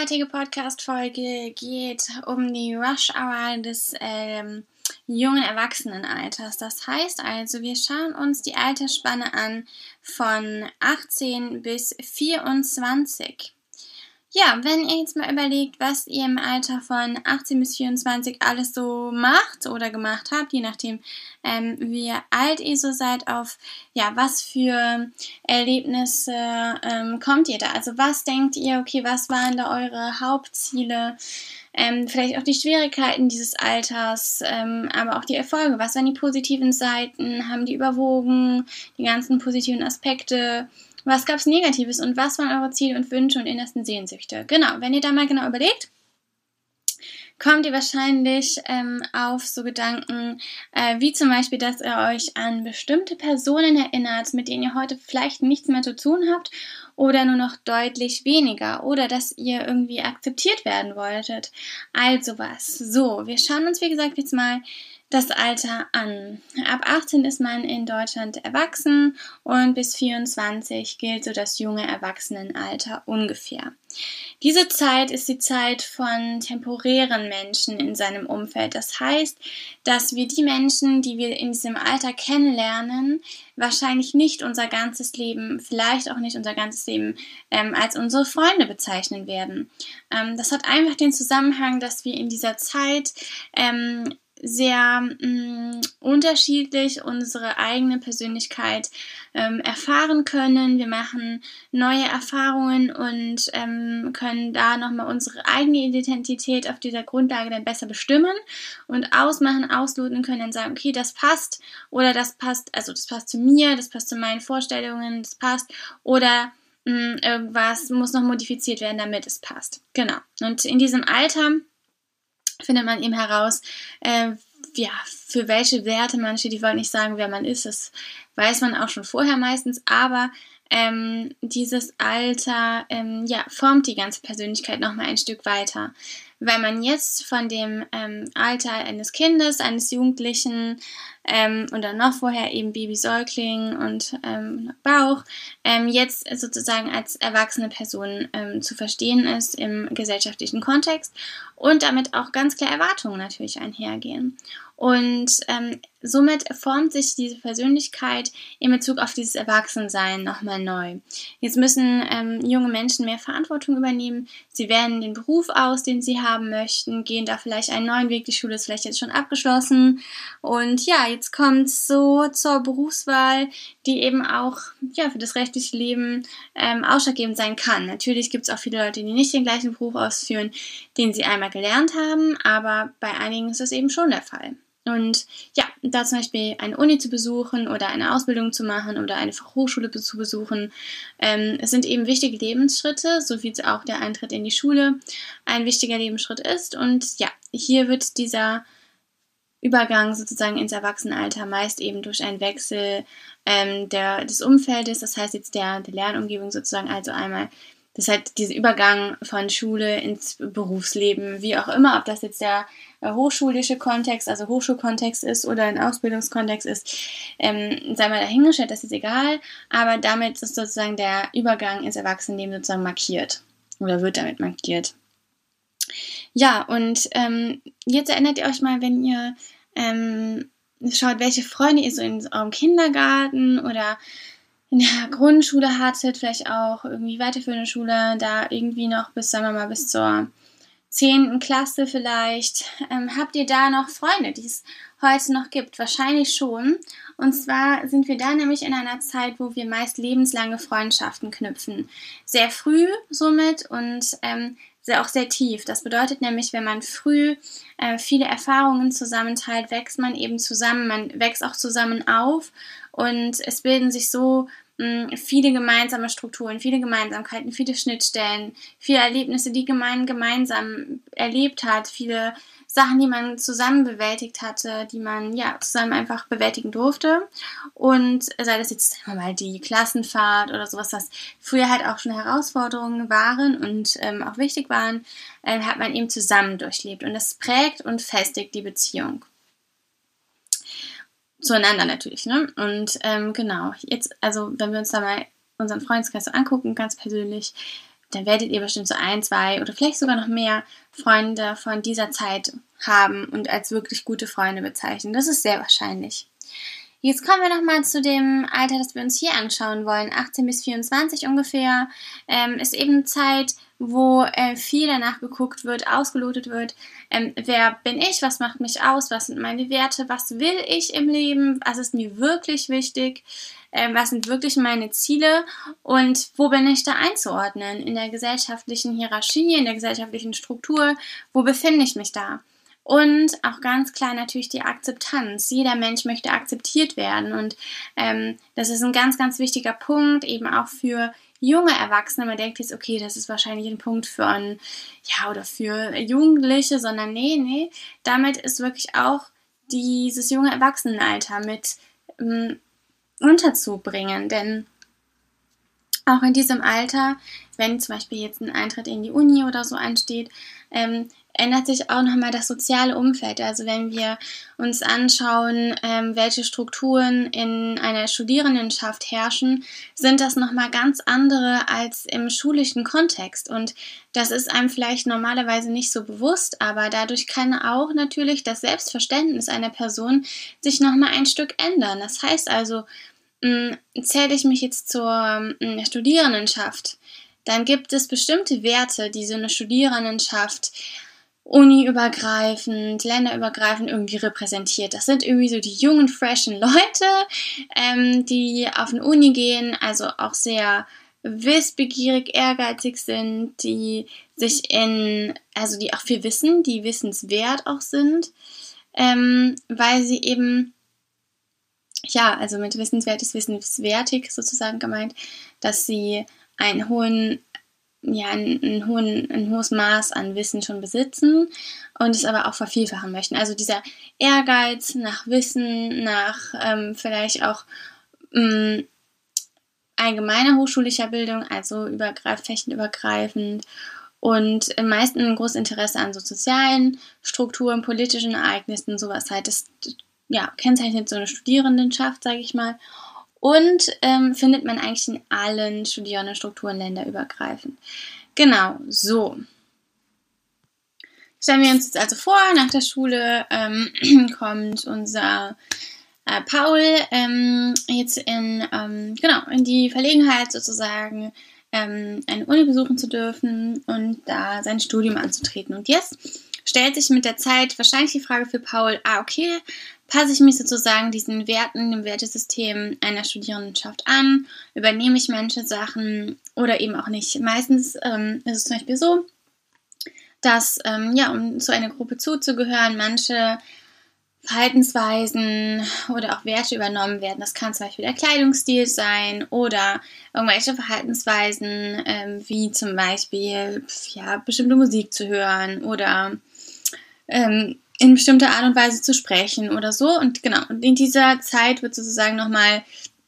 Die heutige Podcast-Folge geht um die Rush-Hour des ähm, jungen Erwachsenenalters. Das heißt also, wir schauen uns die Altersspanne an von 18 bis 24. Ja, wenn ihr jetzt mal überlegt, was ihr im Alter von 18 bis 24 alles so macht oder gemacht habt, je nachdem, ähm, wie alt ihr so seid, auf ja, was für Erlebnisse ähm, kommt ihr da? Also was denkt ihr, okay, was waren da eure Hauptziele? Ähm, vielleicht auch die Schwierigkeiten dieses Alters, ähm, aber auch die Erfolge. Was waren die positiven Seiten? Haben die überwogen? Die ganzen positiven Aspekte? Was gab es Negatives und was waren eure Ziele und Wünsche und innersten Sehnsüchte? Genau, wenn ihr da mal genau überlegt, kommt ihr wahrscheinlich ähm, auf so Gedanken, äh, wie zum Beispiel, dass ihr euch an bestimmte Personen erinnert, mit denen ihr heute vielleicht nichts mehr zu tun habt oder nur noch deutlich weniger oder dass ihr irgendwie akzeptiert werden wolltet. Also was. So, wir schauen uns, wie gesagt, jetzt mal das Alter an. Ab 18 ist man in Deutschland erwachsen und bis 24 gilt so das junge Erwachsenenalter ungefähr. Diese Zeit ist die Zeit von temporären Menschen in seinem Umfeld. Das heißt, dass wir die Menschen, die wir in diesem Alter kennenlernen, wahrscheinlich nicht unser ganzes Leben, vielleicht auch nicht unser ganzes Leben ähm, als unsere Freunde bezeichnen werden. Ähm, das hat einfach den Zusammenhang, dass wir in dieser Zeit ähm, sehr mh, mm, unterschiedlich unsere eigene Persönlichkeit ähm, erfahren können. Wir machen neue Erfahrungen und ähm, können da nochmal unsere eigene Identität auf dieser Grundlage dann besser bestimmen und ausmachen, ausloten können, dann sagen, okay, das passt oder das passt, also das passt zu mir, das passt zu meinen Vorstellungen, das passt oder mh, mm, irgendwas muss noch modifiziert werden, damit es passt. Genau. Und in diesem Alter findet man eben heraus, äh, ja, für welche Werte man steht. Ich wollte nicht sagen, wer man ist, das weiß man auch schon vorher meistens, aber ähm, dieses Alter ähm, ja, formt die ganze Persönlichkeit nochmal ein Stück weiter. Weil man jetzt von dem ähm, Alter eines Kindes, eines Jugendlichen ähm, und dann noch vorher eben Baby-Säugling und ähm, Bauch, ähm, jetzt sozusagen als erwachsene Person ähm, zu verstehen ist im gesellschaftlichen Kontext und damit auch ganz klar Erwartungen natürlich einhergehen. Und ähm, somit formt sich diese Persönlichkeit in Bezug auf dieses Erwachsensein nochmal neu. Jetzt müssen ähm, junge Menschen mehr Verantwortung übernehmen. Sie wählen den Beruf aus, den sie haben möchten, gehen da vielleicht einen neuen Weg. Die Schule ist vielleicht jetzt schon abgeschlossen. Und ja, jetzt kommt es so zur Berufswahl, die eben auch ja, für das rechtliche Leben ähm, ausschlaggebend sein kann. Natürlich gibt es auch viele Leute, die nicht den gleichen Beruf ausführen, den sie einmal gelernt haben, aber bei einigen ist das eben schon der Fall. Und ja, da zum Beispiel eine Uni zu besuchen oder eine Ausbildung zu machen oder eine Fachhochschule zu besuchen, ähm, es sind eben wichtige Lebensschritte, so wie auch der Eintritt in die Schule ein wichtiger Lebensschritt ist. Und ja, hier wird dieser Übergang sozusagen ins Erwachsenenalter meist eben durch einen Wechsel ähm, der, des Umfeldes, das heißt jetzt der, der Lernumgebung sozusagen, also einmal das ist halt dieser Übergang von Schule ins Berufsleben, wie auch immer, ob das jetzt der äh, hochschulische Kontext, also Hochschulkontext ist oder ein Ausbildungskontext ist, ähm, sei mal dahingestellt, das ist egal, aber damit ist sozusagen der Übergang ins Erwachsenenleben sozusagen markiert oder wird damit markiert. Ja, und ähm, jetzt erinnert ihr euch mal, wenn ihr ähm, schaut, welche Freunde ihr so in eurem Kindergarten oder in der Grundschule hattet, vielleicht auch irgendwie weiterführende Schule, da irgendwie noch bis, sagen wir mal, bis zur 10. Klasse vielleicht, ähm, habt ihr da noch Freunde, die es heute noch gibt? Wahrscheinlich schon. Und zwar sind wir da nämlich in einer Zeit, wo wir meist lebenslange Freundschaften knüpfen. Sehr früh somit und ähm, sehr, auch sehr tief. Das bedeutet nämlich, wenn man früh äh, viele Erfahrungen zusammenteilt, wächst man eben zusammen, man wächst auch zusammen auf und es bilden sich so mh, viele gemeinsame Strukturen, viele Gemeinsamkeiten, viele Schnittstellen, viele Erlebnisse, die man gemeinsam erlebt hat, viele Sachen, die man zusammen bewältigt hatte, die man ja zusammen einfach bewältigen durfte. Und sei das jetzt sagen wir mal die Klassenfahrt oder sowas, was früher halt auch schon Herausforderungen waren und ähm, auch wichtig waren, äh, hat man eben zusammen durchlebt. Und das prägt und festigt die Beziehung zueinander natürlich, ne? Und ähm, genau, jetzt, also wenn wir uns da mal unseren Freundeskreis so angucken, ganz persönlich, dann werdet ihr bestimmt so ein, zwei oder vielleicht sogar noch mehr Freunde von dieser Zeit haben und als wirklich gute Freunde bezeichnen. Das ist sehr wahrscheinlich. Jetzt kommen wir nochmal zu dem Alter, das wir uns hier anschauen wollen. 18 bis 24 ungefähr ähm, ist eben Zeit, wo äh, viel danach geguckt wird, ausgelotet wird. Ähm, wer bin ich? Was macht mich aus? Was sind meine Werte? Was will ich im Leben? Was ist mir wirklich wichtig? Ähm, was sind wirklich meine Ziele? Und wo bin ich da einzuordnen? In der gesellschaftlichen Hierarchie, in der gesellschaftlichen Struktur? Wo befinde ich mich da? Und auch ganz klar natürlich die Akzeptanz. Jeder Mensch möchte akzeptiert werden. Und ähm, das ist ein ganz, ganz wichtiger Punkt, eben auch für junge Erwachsene. Man denkt jetzt, okay, das ist wahrscheinlich ein Punkt für ein, ja, oder für Jugendliche, sondern nee, nee. Damit ist wirklich auch dieses junge Erwachsenenalter mit ähm, unterzubringen. Denn auch in diesem Alter, wenn zum Beispiel jetzt ein Eintritt in die Uni oder so ansteht, ähm, ändert sich auch nochmal das soziale Umfeld. Also wenn wir uns anschauen, ähm, welche Strukturen in einer Studierendenschaft herrschen, sind das nochmal ganz andere als im schulischen Kontext. Und das ist einem vielleicht normalerweise nicht so bewusst, aber dadurch kann auch natürlich das Selbstverständnis einer Person sich nochmal ein Stück ändern. Das heißt also, zähle ich mich jetzt zur mh, Studierendenschaft, dann gibt es bestimmte Werte, die so eine Studierendenschaft uniübergreifend, länderübergreifend irgendwie repräsentiert. Das sind irgendwie so die jungen, freshen Leute, ähm, die auf eine Uni gehen, also auch sehr wissbegierig, ehrgeizig sind, die sich in, also die auch viel wissen, die wissenswert auch sind, ähm, weil sie eben, ja, also mit wissenswert ist wissenswertig sozusagen gemeint, dass sie einen hohen ja, ein, ein, hohen, ein hohes Maß an Wissen schon besitzen und es aber auch vervielfachen möchten. Also dieser Ehrgeiz nach Wissen, nach ähm, vielleicht auch ähm, allgemeiner hochschulischer Bildung, also übergreif, fächenübergreifend und im meisten ein großes Interesse an so sozialen Strukturen, politischen Ereignissen, sowas halt. Das ja, kennzeichnet so eine Studierendenschaft, sage ich mal. Und ähm, findet man eigentlich in allen Studierendenstrukturen länderübergreifend. Genau, so. Stellen wir uns jetzt also vor, nach der Schule ähm, kommt unser äh, Paul ähm, jetzt in, ähm, genau, in die Verlegenheit sozusagen, ähm, eine Uni besuchen zu dürfen und da sein Studium anzutreten. Und jetzt stellt sich mit der Zeit wahrscheinlich die Frage für Paul, ah, okay, passe ich mich sozusagen diesen Werten, dem Wertesystem einer Studierendenschaft an, übernehme ich manche Sachen oder eben auch nicht. Meistens ähm, ist es zum Beispiel so, dass, ähm, ja, um zu einer Gruppe zuzugehören, manche Verhaltensweisen oder auch Werte übernommen werden. Das kann zum Beispiel der Kleidungsstil sein oder irgendwelche Verhaltensweisen, ähm, wie zum Beispiel ja, bestimmte Musik zu hören oder ähm, in bestimmter Art und Weise zu sprechen oder so. Und genau, und in dieser Zeit wird sozusagen nochmal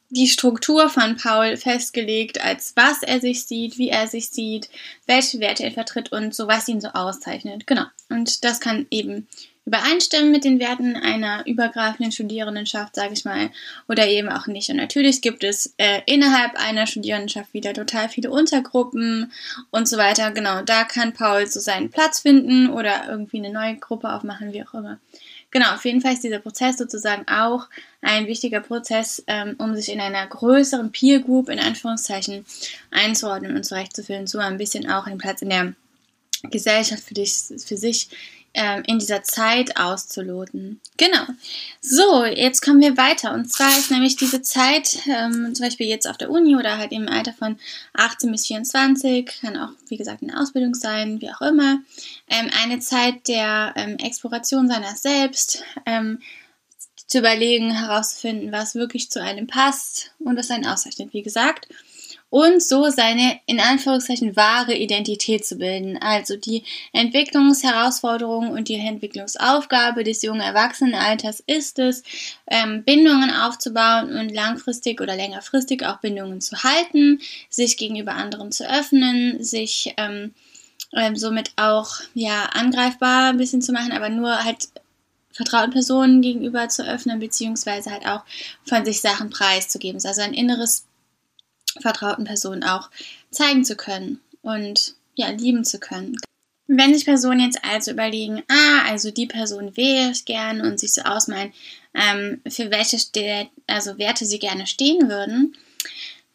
die Struktur von Paul festgelegt, als was er sich sieht, wie er sich sieht, welche Werte er vertritt und so, was ihn so auszeichnet. Genau. Und das kann eben übereinstimmen mit den Werten einer übergreifenden Studierendenschaft, sage ich mal, oder eben auch nicht. Und natürlich gibt es äh, innerhalb einer Studierendenschaft wieder total viele Untergruppen und so weiter. Genau, da kann Paul so seinen Platz finden oder irgendwie eine neue Gruppe aufmachen, wie auch immer. Genau, auf jeden Fall ist dieser Prozess sozusagen auch ein wichtiger Prozess, ähm, um sich in einer größeren Peer Group in Anführungszeichen einzuordnen und zurechtzuführen, so ein bisschen auch einen Platz in der Gesellschaft für, dich, für sich in dieser Zeit auszuloten. Genau. So, jetzt kommen wir weiter. Und zwar ist nämlich diese Zeit, ähm, zum Beispiel jetzt auf der Uni oder halt im Alter von 18 bis 24, kann auch, wie gesagt, eine Ausbildung sein, wie auch immer, ähm, eine Zeit der ähm, Exploration seiner selbst, ähm, zu überlegen, herauszufinden, was wirklich zu einem passt und was einen auszeichnet, wie gesagt und so seine in Anführungszeichen wahre Identität zu bilden. Also die Entwicklungsherausforderung und die Entwicklungsaufgabe des jungen Erwachsenenalters ist es, ähm, Bindungen aufzubauen und langfristig oder längerfristig auch Bindungen zu halten, sich gegenüber anderen zu öffnen, sich ähm, ähm, somit auch ja angreifbar ein bisschen zu machen, aber nur halt vertrauten Personen gegenüber zu öffnen, beziehungsweise halt auch von sich Sachen preiszugeben. Also ein inneres vertrauten Personen auch zeigen zu können. und ja, lieben zu können. Wenn sich Personen jetzt also überlegen, ah, also die Person wäre ich gerne und sich so ausmalen, ähm, für welche also Werte sie gerne stehen würden,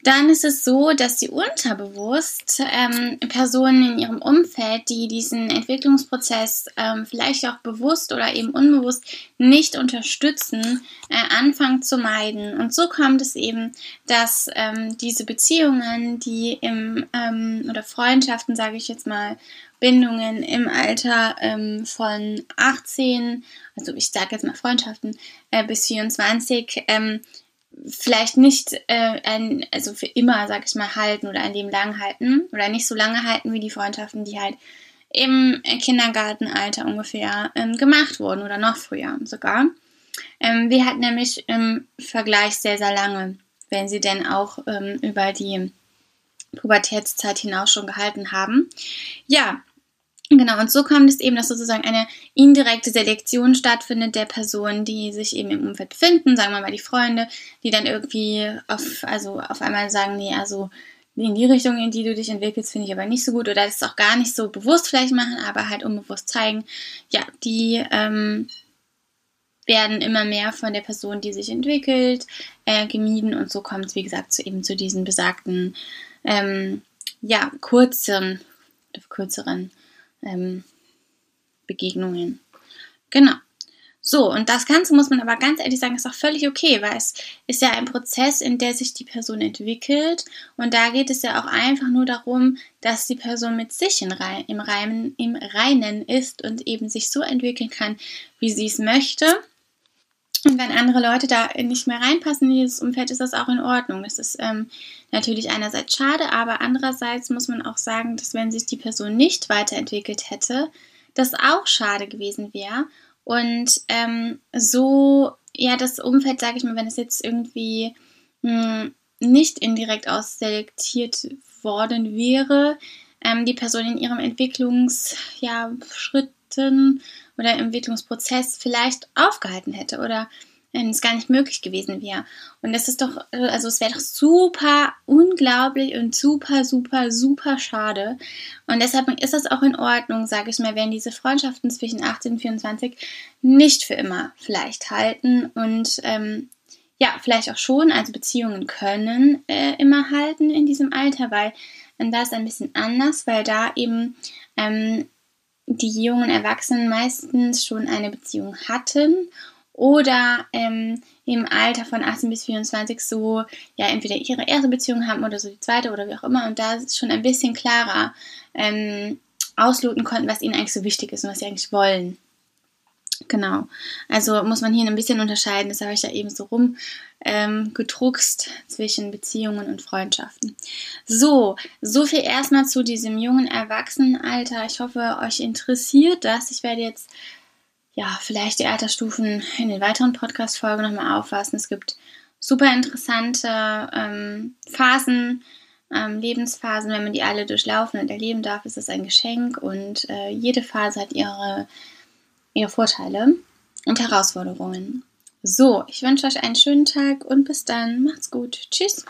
dann ist es so, dass sie unterbewusst ähm, Personen in ihrem Umfeld, die diesen Entwicklungsprozess ähm, vielleicht auch bewusst oder eben unbewusst nicht unterstützen, äh, anfangen zu meiden. Und so kommt es eben, dass ähm, diese Beziehungen, die im ähm, oder Freundschaften, sage ich jetzt mal, Bindungen im Alter ähm, von 18, also ich sage jetzt mal Freundschaften, äh, bis 24, ähm, vielleicht nicht äh, ein, also für immer, sag ich mal, halten oder ein Leben lang halten oder nicht so lange halten wie die Freundschaften, die halt im Kindergartenalter ungefähr ähm, gemacht wurden oder noch früher sogar. Ähm, wir hatten nämlich im Vergleich sehr, sehr lange, wenn sie denn auch ähm, über die Pubertätszeit hinaus schon gehalten haben. Ja, Genau, und so kommt es eben, dass sozusagen eine indirekte Selektion stattfindet der Personen, die sich eben im Umfeld befinden, sagen wir mal die Freunde, die dann irgendwie auf, also auf einmal sagen, nee, also in die Richtung, in die du dich entwickelst, finde ich aber nicht so gut oder das auch gar nicht so bewusst vielleicht machen, aber halt unbewusst zeigen, ja, die ähm, werden immer mehr von der Person, die sich entwickelt, äh, gemieden und so kommt es, wie gesagt, zu eben zu diesen besagten, ähm, ja, kurzen, kürzeren ähm, Begegnungen. Genau. So, und das Ganze muss man aber ganz ehrlich sagen, ist auch völlig okay, weil es ist ja ein Prozess, in der sich die Person entwickelt. Und da geht es ja auch einfach nur darum, dass die Person mit sich im, Reinen, im Reinen ist und eben sich so entwickeln kann, wie sie es möchte. Und wenn andere Leute da nicht mehr reinpassen in dieses Umfeld, ist das auch in Ordnung. Das ist ähm, natürlich einerseits schade, aber andererseits muss man auch sagen, dass wenn sich die Person nicht weiterentwickelt hätte, das auch schade gewesen wäre. Und ähm, so, ja, das Umfeld, sage ich mal, wenn es jetzt irgendwie mh, hm, nicht indirekt ausselektiert worden wäre, ähm, die Person in ihrem Entwicklungsschritten ja, oder Entwicklungsprozess vielleicht aufgehalten hätte oder wenn es gar nicht möglich gewesen wäre. Und das ist doch, also es wäre doch super unglaublich und super, super, super schade. Und deshalb ist das auch in Ordnung, sage ich mal, wenn diese Freundschaften zwischen 18 und 24 nicht für immer vielleicht halten und ähm, ja, vielleicht auch schon, also Beziehungen können äh, immer halten in diesem Alter, weil ähm, da ist ein bisschen anders, weil da eben ähm, die jungen Erwachsenen meistens schon eine Beziehung hatten oder ähm, im Alter von 18 bis 24 so, ja, entweder ihre erste Beziehung haben oder so die zweite oder wie auch immer und da ist schon ein bisschen klarer ähm, ausloten konnten, was ihnen eigentlich so wichtig ist und was sie eigentlich wollen. Genau. Also muss man hier ein bisschen unterscheiden. Das habe ich ja eben so rum ähm, gedruckst zwischen Beziehungen und Freundschaften. So, so viel erstmal zu diesem jungen Erwachsenenalter. Ich hoffe, euch interessiert das. Ich werde jetzt ja vielleicht die Altersstufen in den weiteren Podcast-Folgen nochmal auffassen. Es gibt super interessante ähm, Phasen, ähm, Lebensphasen. Wenn man die alle durchlaufen und erleben darf, ist es ein Geschenk und äh, jede Phase hat ihre ihre Vorteile und Herausforderungen. So, ich wünsche euch einen schönen Tag und bis dann. Macht's gut. Tschüss.